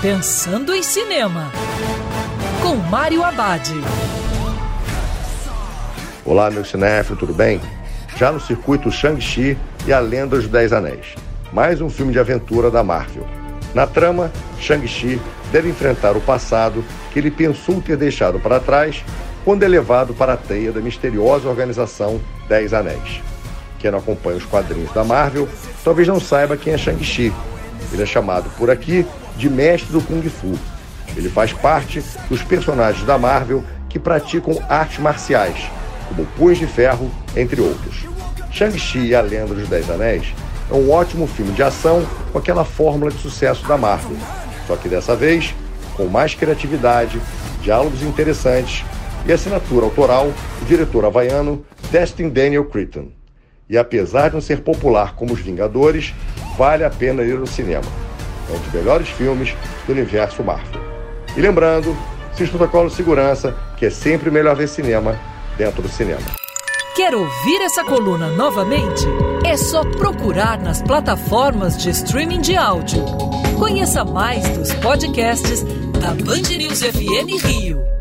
Pensando em Cinema, com Mário Abad. Olá, meu cinéfilo, tudo bem? Já no circuito Shang-Chi e a Lenda dos Dez Anéis. Mais um filme de aventura da Marvel. Na trama, Shang-Chi deve enfrentar o passado que ele pensou ter deixado para trás quando é levado para a teia da misteriosa organização Dez Anéis. Quem não acompanha os quadrinhos da Marvel talvez não saiba quem é Shang-Chi. Ele é chamado por aqui de mestre do Kung Fu. Ele faz parte dos personagens da Marvel que praticam artes marciais, como Punhos de Ferro, entre outros. Shang-Chi e a Lenda dos Dez Anéis é um ótimo filme de ação com aquela fórmula de sucesso da Marvel, só que dessa vez com mais criatividade, diálogos interessantes e assinatura autoral do diretor havaiano Destin Daniel Cretton. E apesar de não ser popular como Os Vingadores, vale a pena ir ao cinema. É um dos melhores filmes do universo Marvel. E lembrando, se protocolo de segurança, que é sempre melhor ver cinema dentro do cinema. Quer ouvir essa coluna novamente? É só procurar nas plataformas de streaming de áudio. Conheça mais dos podcasts da Band News FM Rio.